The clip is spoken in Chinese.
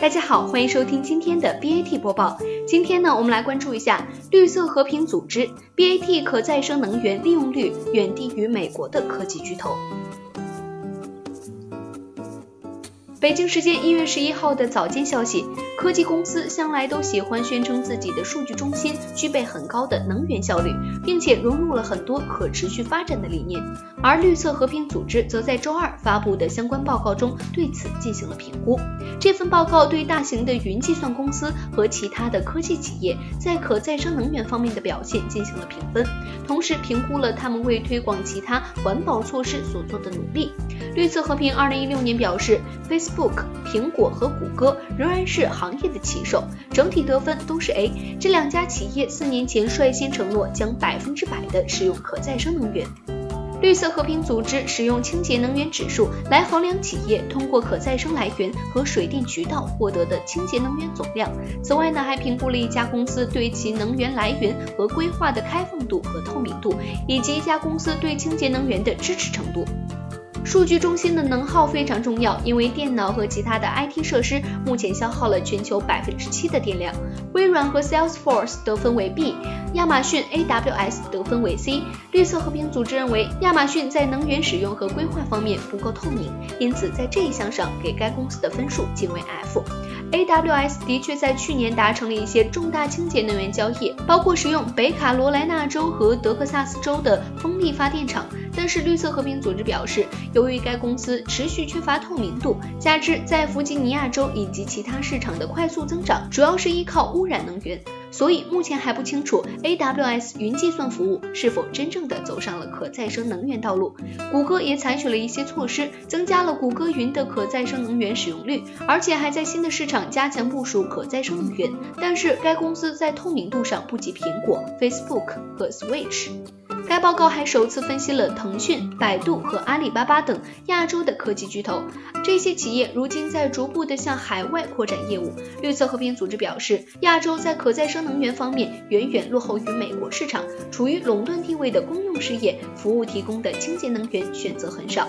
大家好，欢迎收听今天的 BAT 播报。今天呢，我们来关注一下绿色和平组织 BAT 可再生能源利用率远低于美国的科技巨头。北京时间一月十一号的早间消息，科技公司向来都喜欢宣称自己的数据中心具备很高的能源效率，并且融入了很多可持续发展的理念。而绿色和平组织则在周二发布的相关报告中对此进行了评估。这份报告对大型的云计算公司和其他的科技企业在可再生能源方面的表现进行了评分，同时评估了他们为推广其他环保措施所做的努力。绿色和平二零一六年表示，Facebook、苹果和谷歌仍然是行业的旗手，整体得分都是 A。这两家企业四年前率先承诺将百分之百的使用可再生能源。绿色和平组织使用清洁能源指数来衡量企业通过可再生来源和水电渠道获得的清洁能源总量。此外呢，还评估了一家公司对其能源来源和规划的开放度和透明度，以及一家公司对清洁能源的支持程度。数据中心的能耗非常重要，因为电脑和其他的 IT 设施目前消耗了全球百分之七的电量。微软和 Salesforce 得分为 B，亚马逊 AWS 得分为 C。绿色和平组织认为亚马逊在能源使用和规划方面不够透明，因此在这一项上给该公司的分数仅为 F。AWS 的确在去年达成了一些重大清洁能源交易，包括使用北卡罗来纳州和德克萨斯州的风力发电厂。但是绿色和平组织表示，由于该公司持续缺乏透明度，加之在弗吉尼亚州以及其他市场的快速增长，主要是依靠污染能源，所以目前还不清楚 AWS 云计算服务是否真正的走上了可再生能源道路。谷歌也采取了一些措施，增加了谷歌云的可再生能源使用率，而且还在新的市场加强部署可再生能源。但是该公司在透明度上不及苹果、Facebook 和 Switch。该报告还首次分析了腾讯、百度和阿里巴巴等亚洲的科技巨头，这些企业如今在逐步的向海外扩展业务。绿色和平组织表示，亚洲在可再生能源方面远远落后于美国市场，处于垄断地位的公用事业服务提供的清洁能源选择很少。